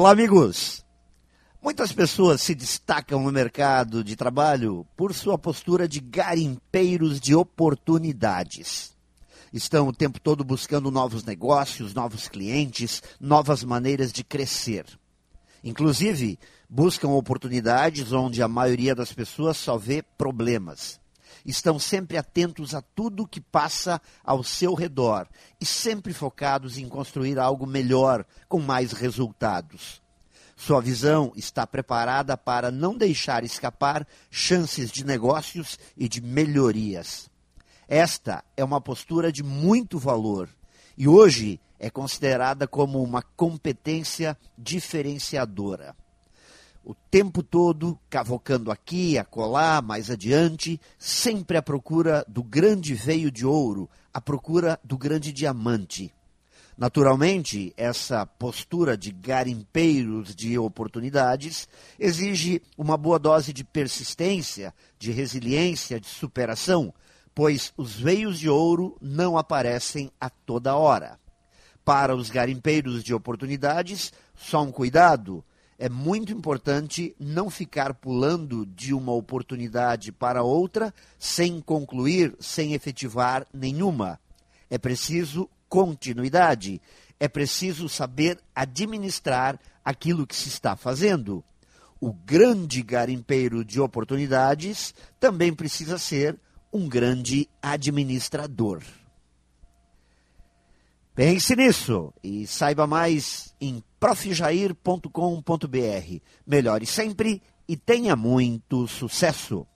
Olá, amigos! Muitas pessoas se destacam no mercado de trabalho por sua postura de garimpeiros de oportunidades. Estão o tempo todo buscando novos negócios, novos clientes, novas maneiras de crescer. Inclusive, buscam oportunidades onde a maioria das pessoas só vê problemas. Estão sempre atentos a tudo que passa ao seu redor e sempre focados em construir algo melhor, com mais resultados. Sua visão está preparada para não deixar escapar chances de negócios e de melhorias. Esta é uma postura de muito valor e hoje é considerada como uma competência diferenciadora. O tempo todo, cavocando aqui, acolá, mais adiante, sempre à procura do grande veio de ouro, à procura do grande diamante. Naturalmente, essa postura de garimpeiros de oportunidades exige uma boa dose de persistência, de resiliência, de superação, pois os veios de ouro não aparecem a toda hora. Para os garimpeiros de oportunidades, só um cuidado: é muito importante não ficar pulando de uma oportunidade para outra sem concluir, sem efetivar nenhuma. É preciso continuidade. É preciso saber administrar aquilo que se está fazendo. O grande garimpeiro de oportunidades também precisa ser um grande administrador. Pense nisso e saiba mais em profjair.com.br. Melhore sempre e tenha muito sucesso!